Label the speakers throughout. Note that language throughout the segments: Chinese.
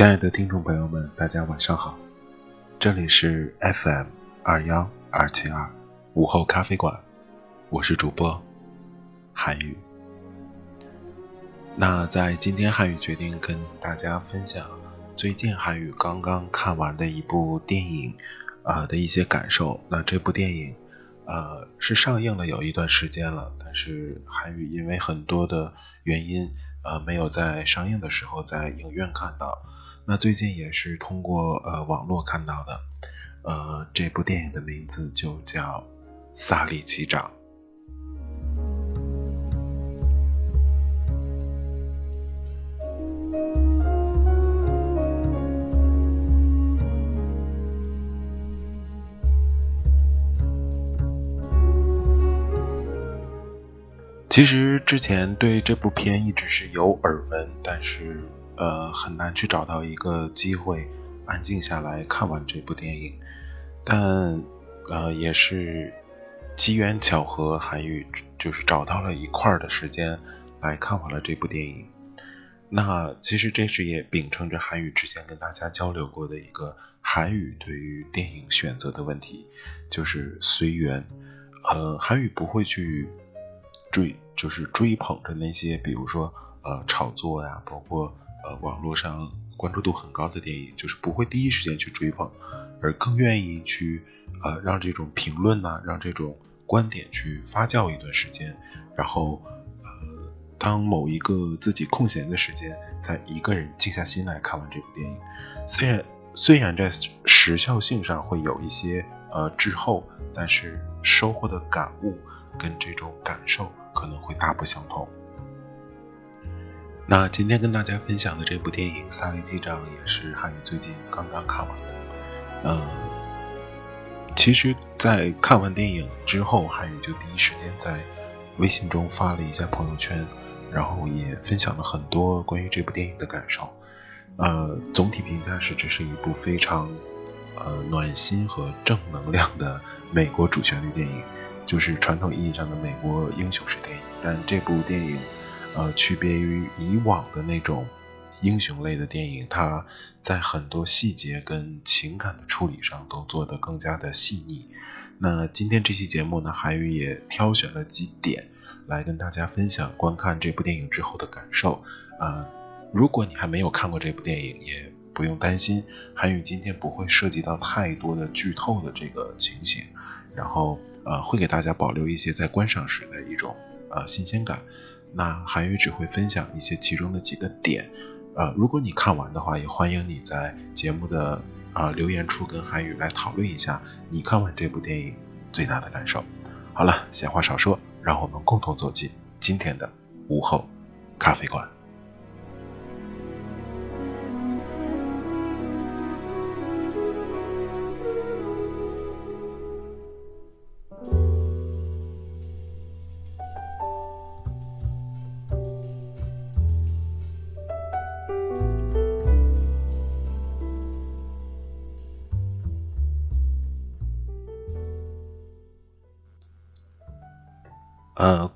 Speaker 1: 亲爱的听众朋友们，大家晚上好，这里是 FM 二幺二七二午后咖啡馆，我是主播韩语。那在今天，韩语决定跟大家分享最近韩语刚刚看完的一部电影啊的一些感受。那这部电影呃是上映了有一段时间了，但是韩语因为很多的原因呃没有在上映的时候在影院看到。那最近也是通过呃网络看到的，呃这部电影的名字就叫《萨利机长》。其实之前对这部片一直是有耳闻，但是。呃，很难去找到一个机会安静下来看完这部电影，但呃，也是机缘巧合，韩语就是找到了一块儿的时间来看完了这部电影。那其实这是也秉承着韩语之前跟大家交流过的一个韩语对于电影选择的问题，就是随缘。呃，韩语不会去追，就是追捧着那些，比如说呃炒作呀，包括。呃，网络上关注度很高的电影，就是不会第一时间去追捧，而更愿意去呃让这种评论呢，让这种观点去发酵一段时间，然后呃，当某一个自己空闲的时间，在一个人静下心来看完这部电影，虽然虽然在时效性上会有一些呃滞后，但是收获的感悟跟这种感受可能会大不相同。那今天跟大家分享的这部电影《萨利机长》也是汉语最近刚刚看完的。嗯，其实，在看完电影之后，汉语就第一时间在微信中发了一下朋友圈，然后也分享了很多关于这部电影的感受。呃，总体评价是这是一部非常呃暖心和正能量的美国主旋律电影，就是传统意义上的美国英雄式电影。但这部电影。呃，区别于以往的那种英雄类的电影，它在很多细节跟情感的处理上都做得更加的细腻。那今天这期节目呢，韩宇也挑选了几点来跟大家分享观看这部电影之后的感受。呃，如果你还没有看过这部电影，也不用担心，韩宇今天不会涉及到太多的剧透的这个情形，然后呃，会给大家保留一些在观赏时的一种呃新鲜感。那韩语只会分享一些其中的几个点，呃，如果你看完的话，也欢迎你在节目的啊留言处跟韩语来讨论一下你看完这部电影最大的感受。好了，闲话少说，让我们共同走进今天的午后咖啡馆。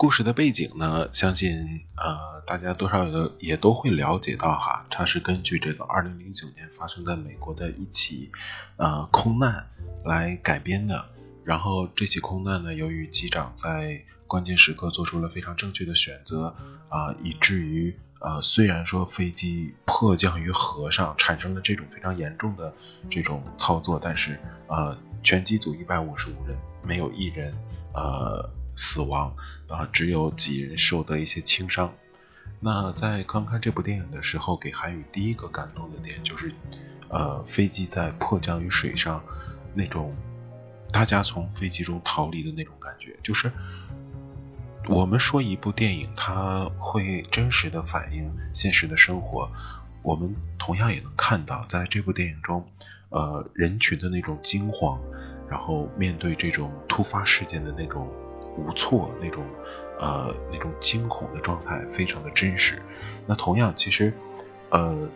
Speaker 1: 故事的背景呢，相信呃大家多少有也都会了解到哈，它是根据这个二零零九年发生在美国的一起呃空难来改编的。然后这起空难呢，由于机长在关键时刻做出了非常正确的选择啊，以至于呃虽然说飞机迫降于河上，产生了这种非常严重的这种操作，但是呃全机组一百五十五人没有一人呃死亡啊，只有几人受得一些轻伤。那在刚看这部电影的时候，给韩宇第一个感动的点就是，呃飞机在迫降于水上那种。大家从飞机中逃离的那种感觉，就是我们说一部电影，它会真实的反映现实的生活。我们同样也能看到，在这部电影中，呃，人群的那种惊慌，然后面对这种突发事件的那种无措，那种呃那种惊恐的状态，非常的真实。那同样，其实呃，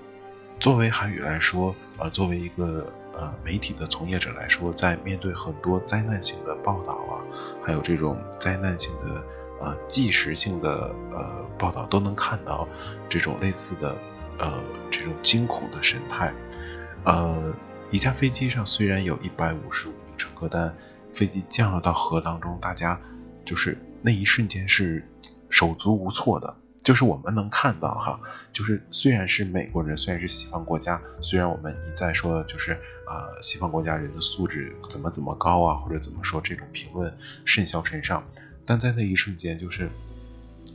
Speaker 1: 作为韩语来说，呃，作为一个。呃，媒体的从业者来说，在面对很多灾难性的报道啊，还有这种灾难性的呃即时性的呃报道，都能看到这种类似的呃这种惊恐的神态。呃，一架飞机上虽然有一百五十五名乘客，但飞机降落到河当中，大家就是那一瞬间是手足无措的。就是我们能看到哈，就是虽然是美国人，虽然是西方国家，虽然我们一再说就是呃西方国家人的素质怎么怎么高啊，或者怎么说这种评论甚嚣尘上，但在那一瞬间，就是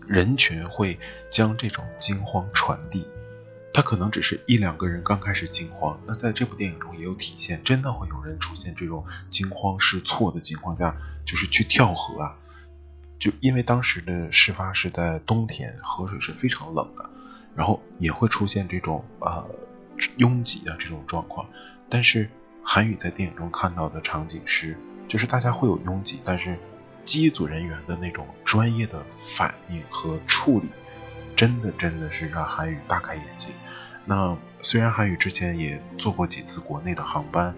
Speaker 1: 人群会将这种惊慌传递。他可能只是一两个人刚开始惊慌，那在这部电影中也有体现，真的会有人出现这种惊慌失措的情况下，就是去跳河啊。就因为当时的事发是在冬天，河水是非常冷的，然后也会出现这种呃拥挤的这种状况。但是韩宇在电影中看到的场景是，就是大家会有拥挤，但是机组人员的那种专业的反应和处理，真的真的是让韩宇大开眼界。那虽然韩宇之前也坐过几次国内的航班，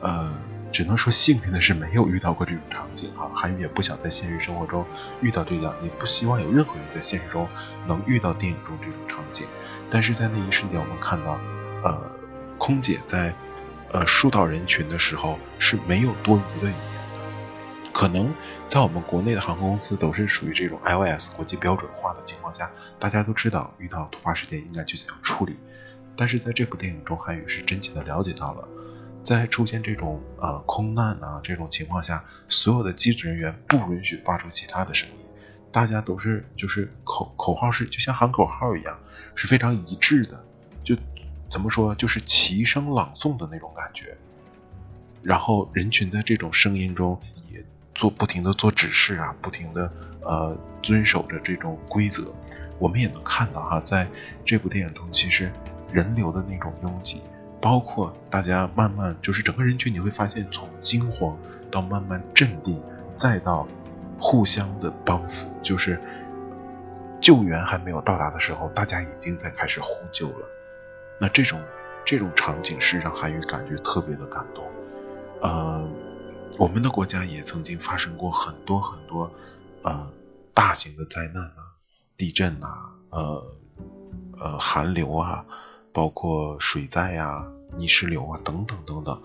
Speaker 1: 呃。只能说幸运的是没有遇到过这种场景哈，韩宇也不想在现实生活中遇到这样，也不希望有任何人在现实中能遇到电影中这种场景。但是在那一瞬间，我们看到，呃，空姐在呃疏导人群的时候是没有多余的语言的。可能在我们国内的航空公司都是属于这种 iOS 国际标准化的情况下，大家都知道遇到突发事件应该去怎样处理。但是在这部电影中，韩宇是真切的了解到了。在出现这种呃空难啊这种情况下，所有的机组人员不允许发出其他的声音，大家都是就是口口号是就像喊口号一样，是非常一致的，就怎么说就是齐声朗诵的那种感觉。然后人群在这种声音中也做不停的做指示啊，不停的呃遵守着这种规则。我们也能看到哈，在这部电影中，其实人流的那种拥挤。包括大家慢慢就是整个人群，你会发现从惊慌到慢慢镇定，再到互相的帮扶，就是救援还没有到达的时候，大家已经在开始呼救了。那这种这种场景是让韩宇感觉特别的感动。呃，我们的国家也曾经发生过很多很多呃大型的灾难啊，地震啊，呃呃寒流啊。包括水灾呀、泥石流啊等等等等，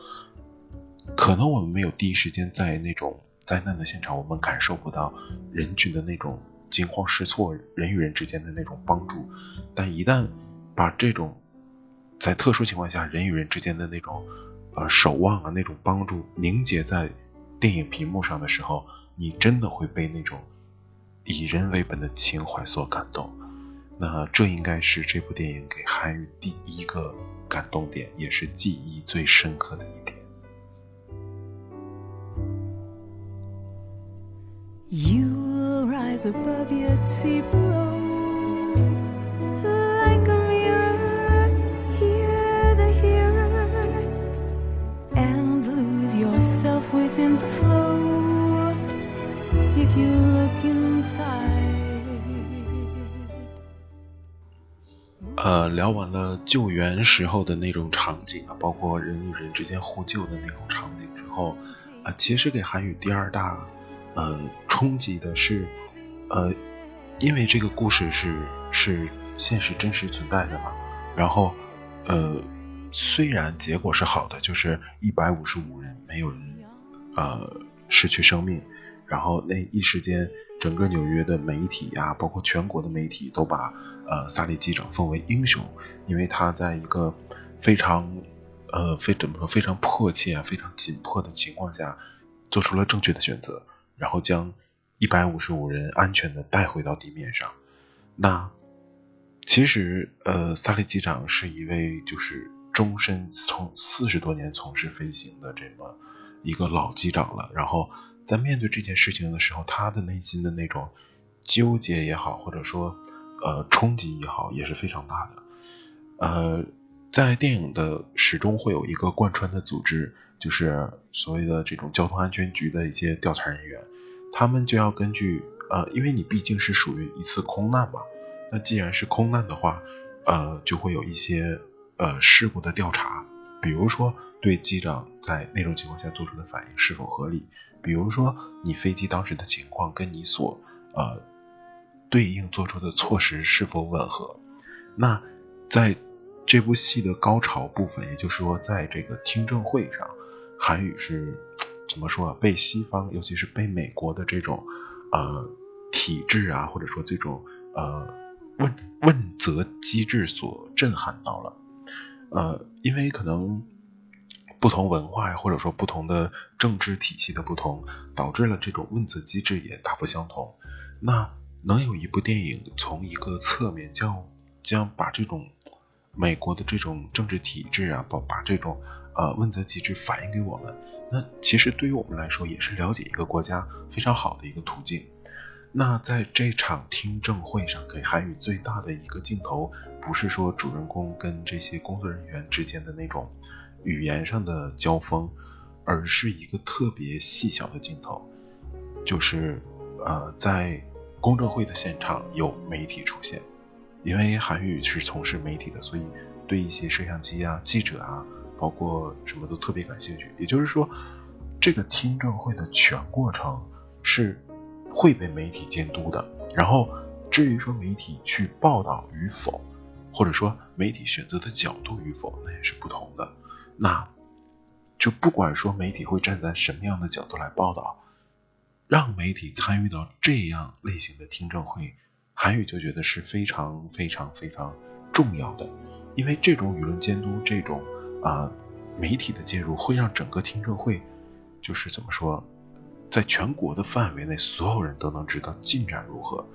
Speaker 1: 可能我们没有第一时间在那种灾难的现场，我们感受不到人群的那种惊慌失措、人与人之间的那种帮助。但一旦把这种在特殊情况下人与人之间的那种呃守望啊、那种帮助凝结在电影屏幕上的时候，你真的会被那种以人为本的情怀所感动。那这应该是这部电影给韩宇第一个感动点，也是记忆最深刻的一点。呃，聊完了救援时候的那种场景啊，包括人与人之间互救的那种场景之后，啊，其实给韩语第二大呃冲击的是，呃，因为这个故事是是现实真实存在的嘛，然后呃，虽然结果是好的，就是一百五十五人没有人呃失去生命，然后那一时间。整个纽约的媒体呀，包括全国的媒体，都把呃萨利机长奉为英雄，因为他在一个非常呃非怎么说非常迫切啊、非常紧迫的情况下，做出了正确的选择，然后将一百五十五人安全的带回到地面上。那其实呃萨利机长是一位就是终身从四十多年从事飞行的这么一个老机长了，然后。在面对这件事情的时候，他的内心的那种纠结也好，或者说呃冲击也好，也是非常大的。呃，在电影的始终会有一个贯穿的组织，就是所谓的这种交通安全局的一些调查人员，他们就要根据呃，因为你毕竟是属于一次空难嘛，那既然是空难的话，呃，就会有一些呃事故的调查，比如说对机长在那种情况下做出的反应是否合理。比如说，你飞机当时的情况跟你所呃对应做出的措施是否吻合？那在这部戏的高潮部分，也就是说，在这个听证会上，韩语是怎么说啊？被西方，尤其是被美国的这种呃体制啊，或者说这种呃问问责机制所震撼到了。呃，因为可能。不同文化呀，或者说不同的政治体系的不同，导致了这种问责机制也大不相同。那能有一部电影从一个侧面将将把这种美国的这种政治体制啊，把把这种呃问责机制反映给我们，那其实对于我们来说也是了解一个国家非常好的一个途径。那在这场听证会上，给韩语最大的一个镜头，不是说主人公跟这些工作人员之间的那种。语言上的交锋，而是一个特别细小的镜头，就是呃，在公证会的现场有媒体出现，因为韩语是从事媒体的，所以对一些摄像机啊、记者啊，包括什么都特别感兴趣。也就是说，这个听证会的全过程是会被媒体监督的。然后，至于说媒体去报道与否，或者说媒体选择的角度与否，那也是不同的。那，就不管说媒体会站在什么样的角度来报道，让媒体参与到这样类型的听证会，韩语就觉得是非常非常非常重要的，因为这种舆论监督，这种啊媒体的介入，会让整个听证会，就是怎么说，在全国的范围内，所有人都能知道进展如何。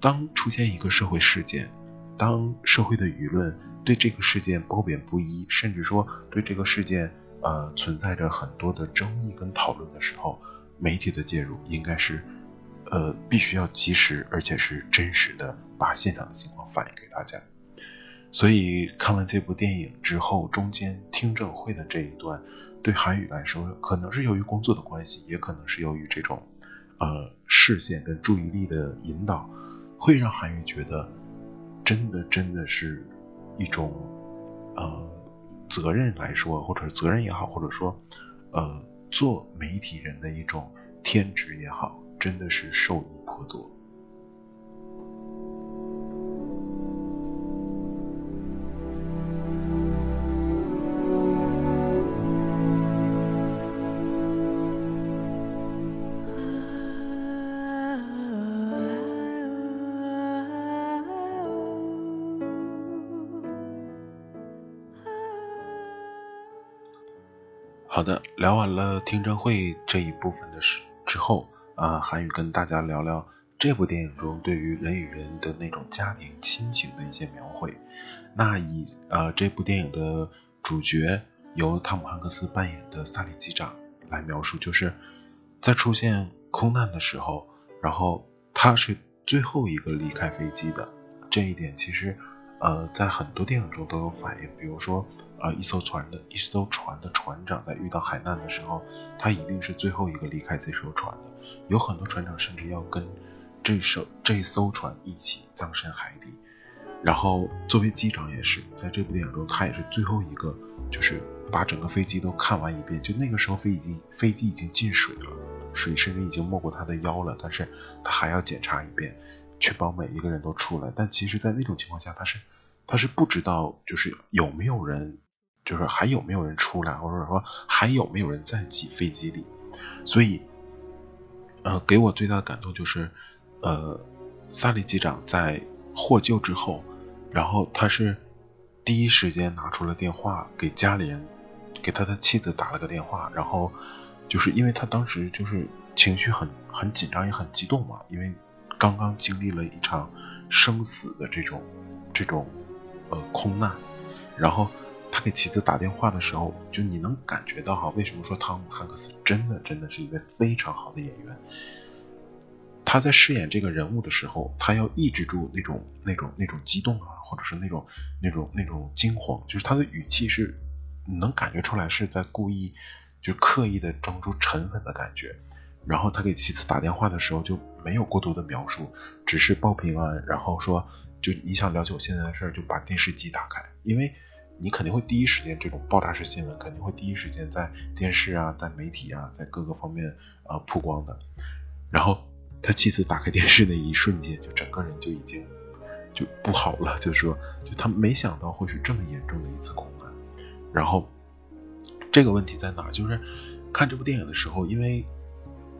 Speaker 1: 当出现一个社会事件，当社会的舆论。对这个事件褒贬不一，甚至说对这个事件呃存在着很多的争议跟讨论的时候，媒体的介入应该是呃必须要及时而且是真实的把现场的情况反映给大家。所以看完这部电影之后，中间听证会的这一段，对韩语来说，可能是由于工作的关系，也可能是由于这种呃视线跟注意力的引导，会让韩语觉得真的真的是。一种，呃，责任来说，或者是责任也好，或者说，呃，做媒体人的一种天职也好，真的是受益颇多。听证会这一部分的事之后，啊，韩宇跟大家聊聊这部电影中对于人与人的那种家庭亲情的一些描绘。那以呃这部电影的主角由汤姆汉克斯扮演的萨利机长来描述，就是在出现空难的时候，然后他是最后一个离开飞机的。这一点其实呃在很多电影中都有反映，比如说。啊，一艘船的一艘船的船长在遇到海难的时候，他一定是最后一个离开这艘船的。有很多船长甚至要跟这艘这艘船一起葬身海底。然后作为机长也是，在这部电影中，他也是最后一个，就是把整个飞机都看完一遍。就那个时候飞已经飞机已经进水了，水甚至已经没过他的腰了，但是他还要检查一遍，确保每一个人都出来。但其实，在那种情况下，他是他是不知道就是有没有人，就是还有没有人出来，或者说还有没有人在挤飞机里。所以，呃，给我最大的感动就是，呃，萨利机长在获救之后，然后他是第一时间拿出了电话给家里人。给他的妻子打了个电话，然后就是因为他当时就是情绪很很紧张也很激动嘛，因为刚刚经历了一场生死的这种这种呃空难，然后他给妻子打电话的时候，就你能感觉到哈，为什么说汤姆汉克斯真的真的是一位非常好的演员？他在饰演这个人物的时候，他要抑制住那种那种那种激动啊，或者是那种那种那种惊慌，就是他的语气是。你能感觉出来是在故意，就刻意的装出沉稳的感觉。然后他给妻子打电话的时候就没有过多的描述，只是报平安，然后说就你想了解我现在的事儿，就把电视机打开，因为你肯定会第一时间这种爆炸式新闻肯定会第一时间在电视啊、在媒体啊、在各个方面啊曝光的。然后他妻子打开电视的一瞬间，就整个人就已经就不好了，就是说，就他没想到会是这么严重的一次空难。然后，这个问题在哪？就是看这部电影的时候，因为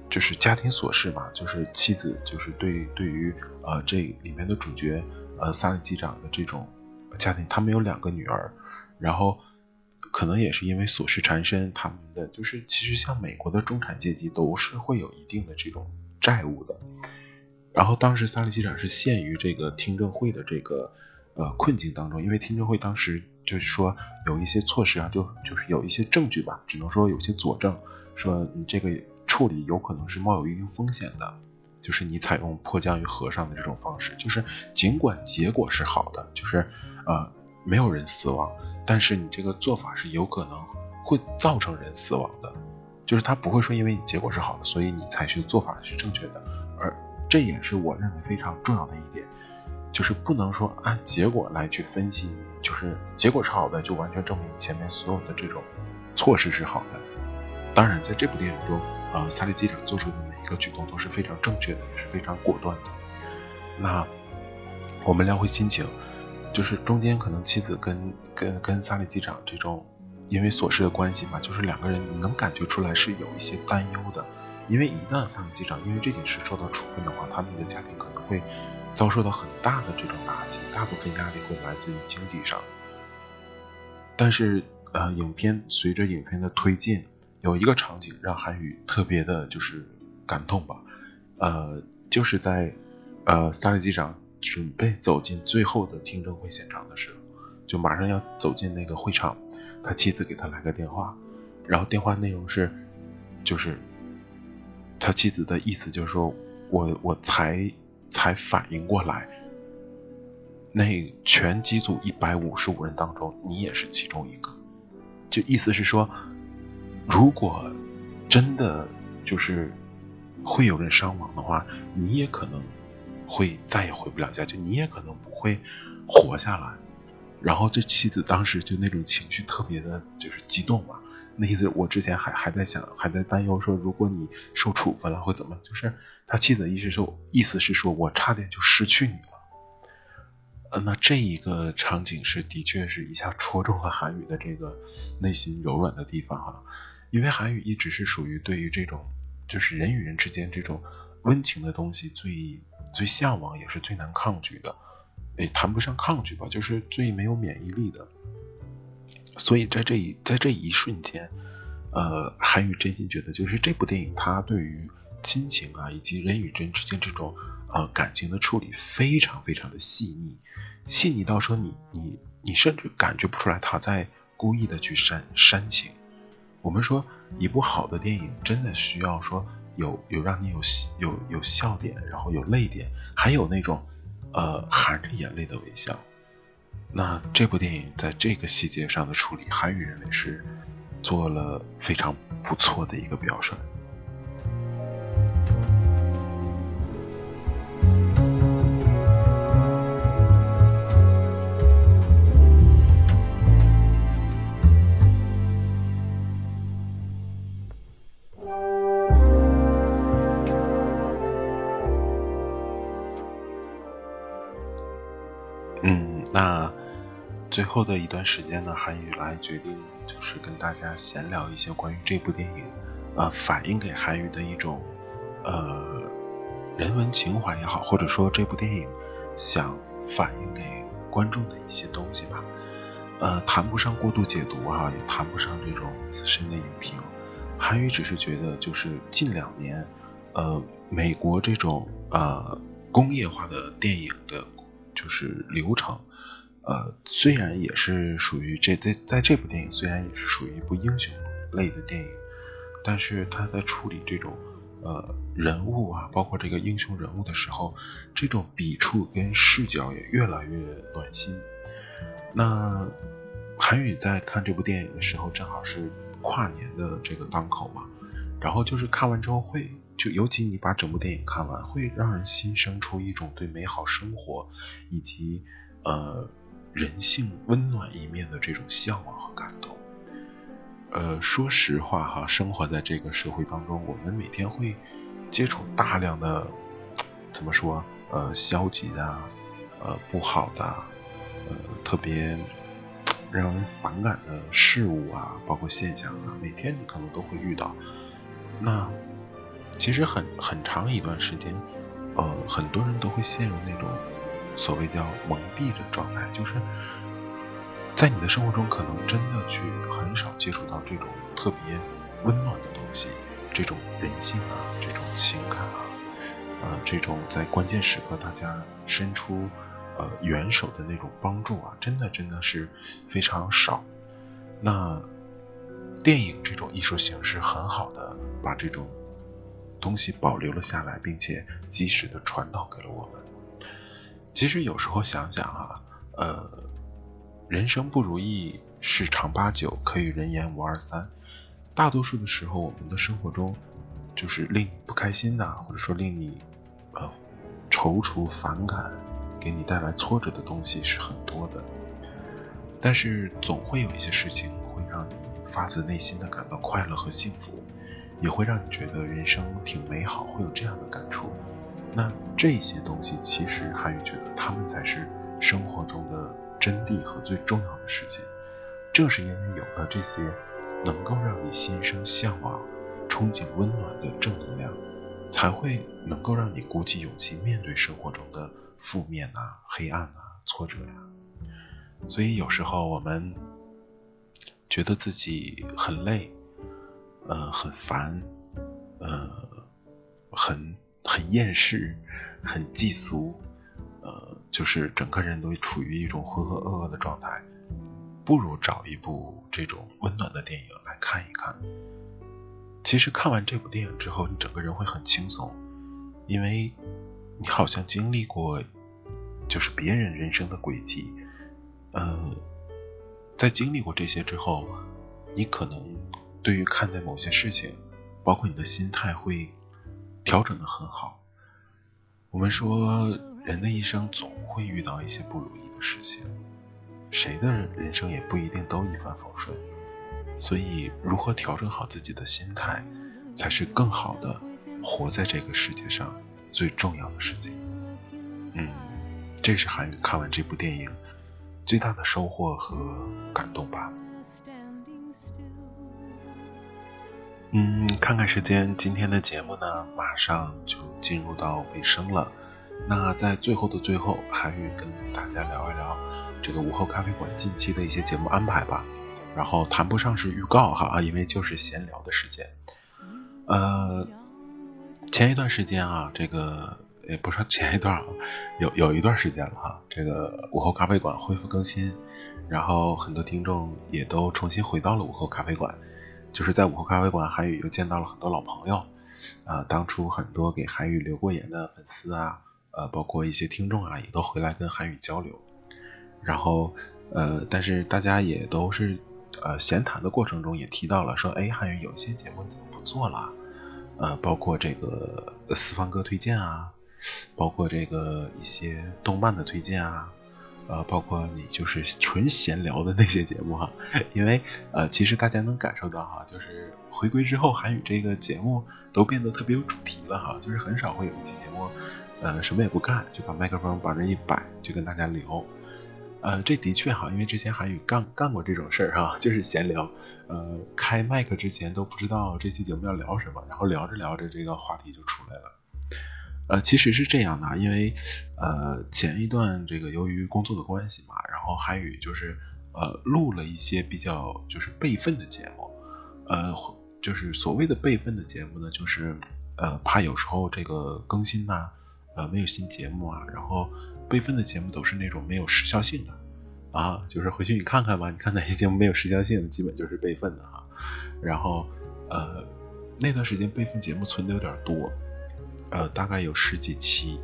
Speaker 1: 就是家庭琐事嘛，就是妻子就是对对于呃这里面的主角呃萨利机长的这种家庭，他们有两个女儿，然后可能也是因为琐事缠身，他们的就是其实像美国的中产阶级都是会有一定的这种债务的。然后当时萨利机长是陷于这个听证会的这个呃困境当中，因为听证会当时。就是说有一些措施啊，就就是有一些证据吧，只能说有些佐证，说你这个处理有可能是冒有一定风险的，就是你采用迫降于河上的这种方式，就是尽管结果是好的，就是呃没有人死亡，但是你这个做法是有可能会造成人死亡的，就是他不会说因为你结果是好的，所以你采取的做法是正确的，而这也是我认为非常重要的一点。就是不能说按结果来去分析，就是结果是好的，就完全证明前面所有的这种措施是好的。当然，在这部电影中，呃，萨利机长做出的每一个举动都是非常正确的，也是非常果断的。那我们聊回心情，就是中间可能妻子跟跟跟萨利机长这种因为琐事的关系嘛，就是两个人你能感觉出来是有一些担忧的，因为一旦萨利机长因为这件事受到处分的话，他们的家庭可能会。遭受到很大的这种打击，大部分压力会来自于经济上。但是，呃，影片随着影片的推进，有一个场景让韩宇特别的就是感动吧，呃，就是在呃萨利机长准备走进最后的听证会现场的时候，就马上要走进那个会场，他妻子给他来个电话，然后电话内容是，就是他妻子的意思就是说我我才。才反应过来，那全机组一百五十五人当中，你也是其中一个。就意思是说，如果真的就是会有人伤亡的话，你也可能会再也回不了家，就你也可能不会活下来。然后这妻子当时就那种情绪特别的，就是激动嘛。那意思，我之前还还在想，还在担忧说，如果你受处分了会怎么？就是他妻子意思说，意思是说我差点就失去你了。呃，那这一个场景是的确是一下戳中了韩宇的这个内心柔软的地方哈，因为韩宇一直是属于对于这种就是人与人之间这种温情的东西最最向往，也是最难抗拒的，也谈不上抗拒吧，就是最没有免疫力的。所以在这一在这一瞬间，呃，韩宇真心觉得，就是这部电影它对于亲情啊以及人与人之间这种呃感情的处理非常非常的细腻，细腻到说你你你甚至感觉不出来他在故意的去煽煽情。我们说一部好的电影真的需要说有有让你有有有笑点，然后有泪点，还有那种呃含着眼泪的微笑。那这部电影在这个细节上的处理，韩语认为是做了非常不错的一个表率。后的一段时间呢，韩语来决定就是跟大家闲聊一些关于这部电影，呃，反映给韩语的一种呃人文情怀也好，或者说这部电影想反映给观众的一些东西吧。呃，谈不上过度解读啊，也谈不上这种资深的影评。韩语只是觉得，就是近两年，呃，美国这种呃工业化的电影的，就是流程，呃，虽然也是属于这在在这部电影虽然也是属于一部英雄类的电影，但是他在处理这种呃人物啊，包括这个英雄人物的时候，这种笔触跟视角也越来越暖心。那韩宇在看这部电影的时候，正好是跨年的这个档口嘛，然后就是看完之后会，就尤其你把整部电影看完，会让人心生出一种对美好生活以及呃人性温暖一面的这种向往和感动。呃，说实话哈，生活在这个社会当中，我们每天会接触大量的怎么说呃消极的呃不好的。呃，特别让人反感的事物啊，包括现象啊，每天你可能都会遇到。那其实很很长一段时间，呃，很多人都会陷入那种所谓叫蒙蔽的状态，就是在你的生活中，可能真的去很少接触到这种特别温暖的东西，这种人性啊，这种情感啊，呃，这种在关键时刻大家伸出。呃，援手的那种帮助啊，真的真的是非常少。那电影这种艺术形式很好的把这种东西保留了下来，并且及时的传导给了我们。其实有时候想想啊，呃，人生不如意十常八九，可与人言无二三。大多数的时候，我们的生活中就是令你不开心的，或者说令你呃踌躇反感。给你带来挫折的东西是很多的，但是总会有一些事情会让你发自内心的感到快乐和幸福，也会让你觉得人生挺美好，会有这样的感触。那这些东西其实韩宇觉得他们才是生活中的真谛和最重要的事情。正是因为有了这些能够让你心生向往、憧憬温暖的正能量，才会能够让你鼓起勇气面对生活中的。负面啊，黑暗啊，挫折呀，所以有时候我们觉得自己很累，呃，很烦，呃，很很厌世，很寄俗，呃，就是整个人都处于一种浑浑噩噩的状态，不如找一部这种温暖的电影来看一看。其实看完这部电影之后，你整个人会很轻松，因为。你好像经历过，就是别人人生的轨迹，呃，在经历过这些之后，你可能对于看待某些事情，包括你的心态会调整的很好。我们说，人的一生总会遇到一些不如意的事情，谁的人生也不一定都一帆风顺，所以如何调整好自己的心态，才是更好的活在这个世界上。最重要的事情，嗯，这是韩宇看完这部电影最大的收获和感动吧。嗯，看看时间，今天的节目呢，马上就进入到尾声了。那在最后的最后，韩宇跟大家聊一聊这个午后咖啡馆近期的一些节目安排吧。然后谈不上是预告哈，因为就是闲聊的时间。呃。前一段时间啊，这个也不说前一段啊，有有一段时间了哈。这个午后咖啡馆恢复更新，然后很多听众也都重新回到了午后咖啡馆。就是在午后咖啡馆，韩宇又见到了很多老朋友啊，当初很多给韩宇留过言的粉丝啊，呃，包括一些听众啊，也都回来跟韩宇交流。然后呃，但是大家也都是呃闲谈的过程中也提到了说，哎，韩宇有些节目怎么不做了？呃，包括这个四方哥推荐啊，包括这个一些动漫的推荐啊，呃，包括你就是纯闲聊的那些节目哈，因为呃，其实大家能感受到哈，就是回归之后，韩语这个节目都变得特别有主题了哈，就是很少会有一期节目，呃，什么也不干，就把麦克风往这一摆，就跟大家聊。呃，这的确哈，因为之前韩语干干过这种事儿哈，就是闲聊，呃，开麦克之前都不知道这期节目要聊什么，然后聊着聊着这个话题就出来了。呃，其实是这样的，因为呃前一段这个由于工作的关系嘛，然后韩宇就是呃录了一些比较就是备份的节目，呃，就是所谓的备份的节目呢，就是呃怕有时候这个更新呐，呃没有新节目啊，然后。备份的节目都是那种没有时效性的啊，就是回去你看看吧，你看哪些节目没有时效性，基本就是备份的哈。然后呃那段时间备份节目存的有点多，呃大概有十几期，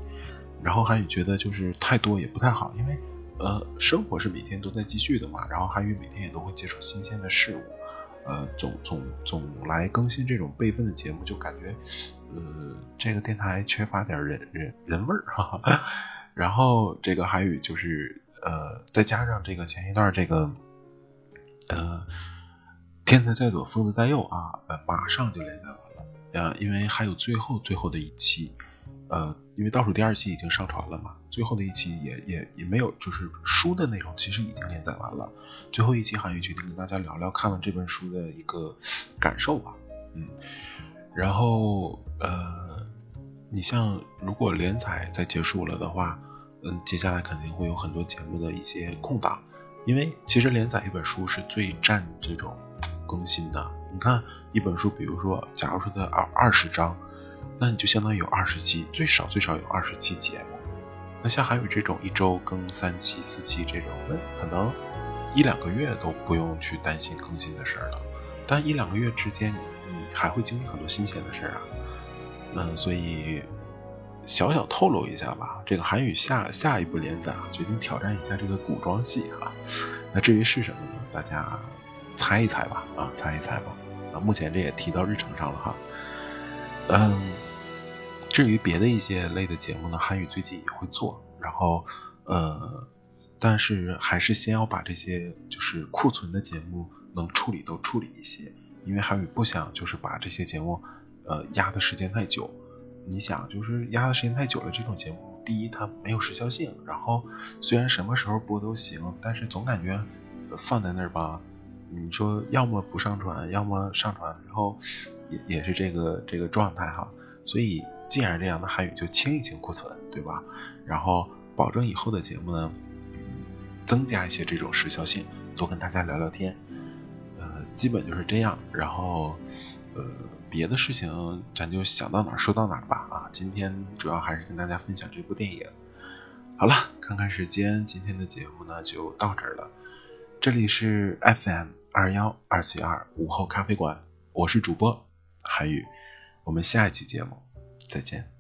Speaker 1: 然后韩宇觉得就是太多也不太好，因为呃生活是每天都在继续的嘛，然后韩宇每天也都会接触新鲜的事物，呃总总总来更新这种备份的节目，就感觉呃这个电台缺乏点人人人味儿哈。然后这个韩语就是呃，再加上这个前一段这个呃，天才在左，疯子在右啊，马上就连载了。呃，因为还有最后最后的一期，呃，因为倒数第二期已经上传了嘛，最后的一期也也也没有，就是书的内容其实已经连载完了。最后一期韩愈决定跟大家聊聊看完这本书的一个感受吧。嗯，然后呃，你像如果连载再结束了的话。嗯，接下来肯定会有很多节目的一些空档，因为其实连载一本书是最占这种更新的。你看一本书，比如说，假如说它二二十章，那你就相当于有二十期，最少最少有二十期节目。那像韩语这种一周更三期、四期这种，那可能一两个月都不用去担心更新的事儿了。但一两个月之间，你还会经历很多新鲜的事儿啊。嗯，所以。小小透露一下吧，这个韩语下下一部连载啊，决定挑战一下这个古装戏哈。那至于是什么呢？大家猜一猜吧，啊，猜一猜吧。目前这也提到日程上了哈。嗯，至于别的一些类的节目呢，韩语最近也会做，然后呃，但是还是先要把这些就是库存的节目能处理都处理一些，因为韩语不想就是把这些节目呃压的时间太久。你想，就是压的时间太久了，这种节目，第一它没有时效性，然后虽然什么时候播都行，但是总感觉放在那儿吧，你说要么不上传，要么上传，然后也也是这个这个状态哈。所以既然这样，那韩语就清一清库存，对吧？然后保证以后的节目呢，增加一些这种时效性，多跟大家聊聊天，呃，基本就是这样。然后，呃。别的事情咱就想到哪儿说到哪儿吧啊！今天主要还是跟大家分享这部电影。好了，看看时间，今天的节目呢就到这儿了。这里是 FM 二幺二七二午后咖啡馆，我是主播韩宇，我们下一期节目再见。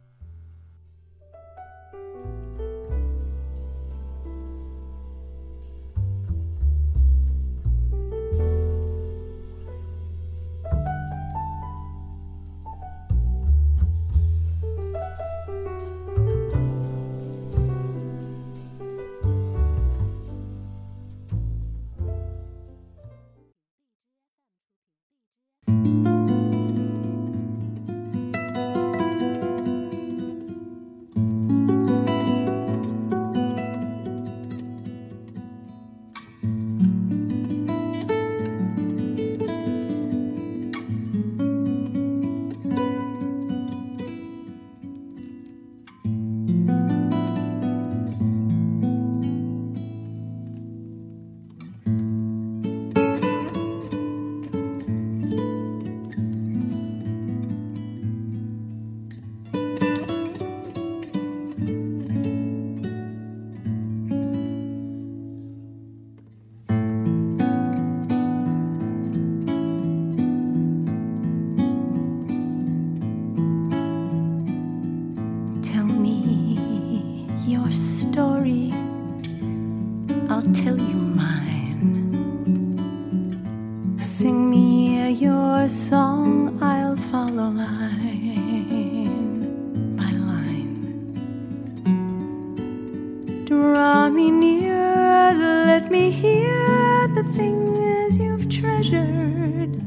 Speaker 2: Draw me near, let me hear the things you've treasured.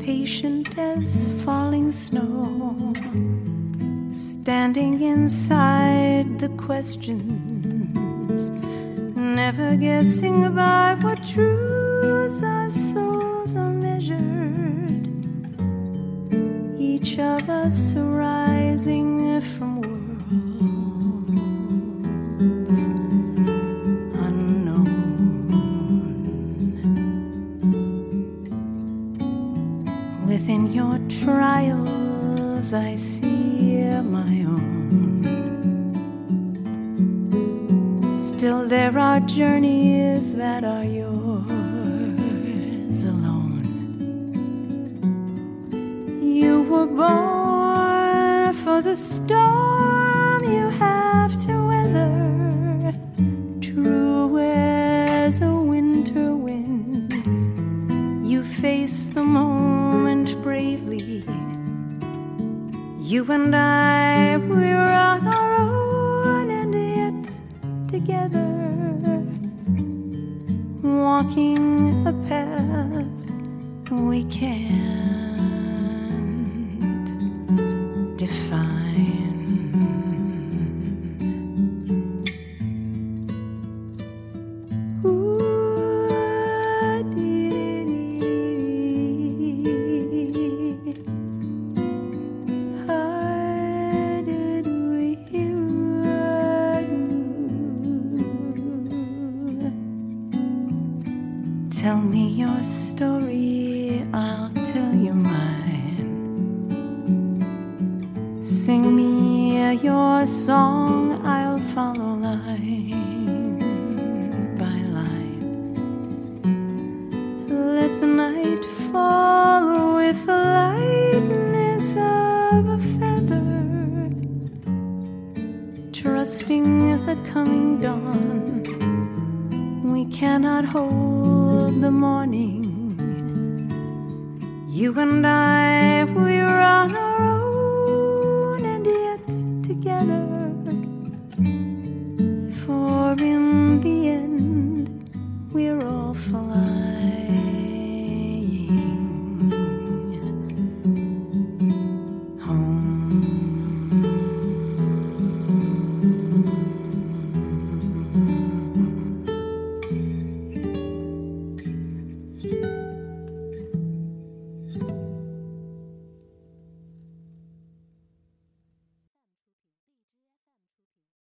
Speaker 2: Patient as falling snow, standing inside the questions never guessing by what truths are measured. Of us rising from worlds unknown. Within your trials, I see my own. Still, there are journeys that are the storm you have to weather, true as a winter wind. You face the moment bravely. You and I, we're on our own, and yet together, walking a path we can't song, I'll follow line by line. Let the night fall with the lightness of a feather, trusting the coming dawn. We cannot hold the morning. You and I, we're on our own. we're all.